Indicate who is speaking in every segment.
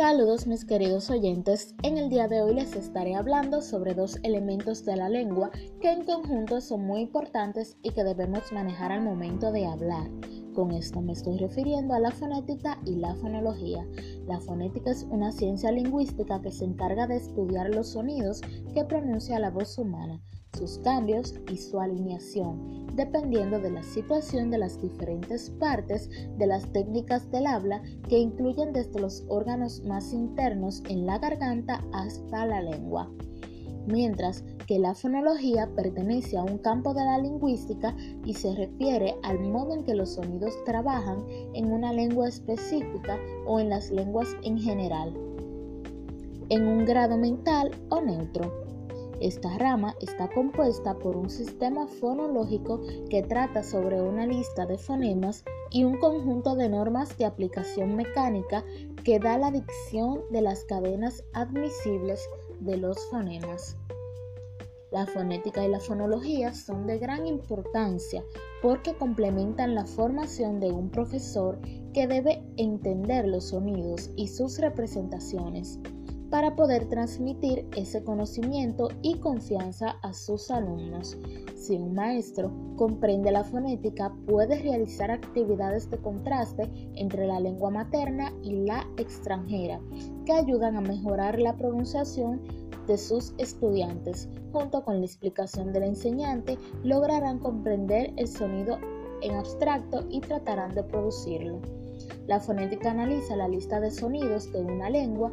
Speaker 1: Saludos mis queridos oyentes, en el día de hoy les estaré hablando sobre dos elementos de la lengua que en conjunto son muy importantes y que debemos manejar al momento de hablar. Con esto me estoy refiriendo a la fonética y la fonología. La fonética es una ciencia lingüística que se encarga de estudiar los sonidos que pronuncia la voz humana sus cambios y su alineación, dependiendo de la situación de las diferentes partes de las técnicas del habla que incluyen desde los órganos más internos en la garganta hasta la lengua. Mientras que la fonología pertenece a un campo de la lingüística y se refiere al modo en que los sonidos trabajan en una lengua específica o en las lenguas en general, en un grado mental o neutro. Esta rama está compuesta por un sistema fonológico que trata sobre una lista de fonemas y un conjunto de normas de aplicación mecánica que da la dicción de las cadenas admisibles de los fonemas. La fonética y la fonología son de gran importancia porque complementan la formación de un profesor que debe entender los sonidos y sus representaciones para poder transmitir ese conocimiento y confianza a sus alumnos. Si un maestro comprende la fonética, puede realizar actividades de contraste entre la lengua materna y la extranjera, que ayudan a mejorar la pronunciación de sus estudiantes. Junto con la explicación del enseñante, lograrán comprender el sonido en abstracto y tratarán de producirlo. La fonética analiza la lista de sonidos de una lengua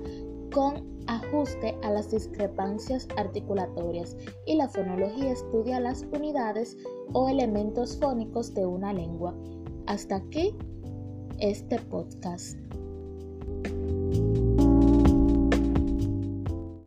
Speaker 1: con ajuste a las discrepancias articulatorias y la fonología estudia las unidades o elementos fónicos de una lengua. Hasta aquí este podcast.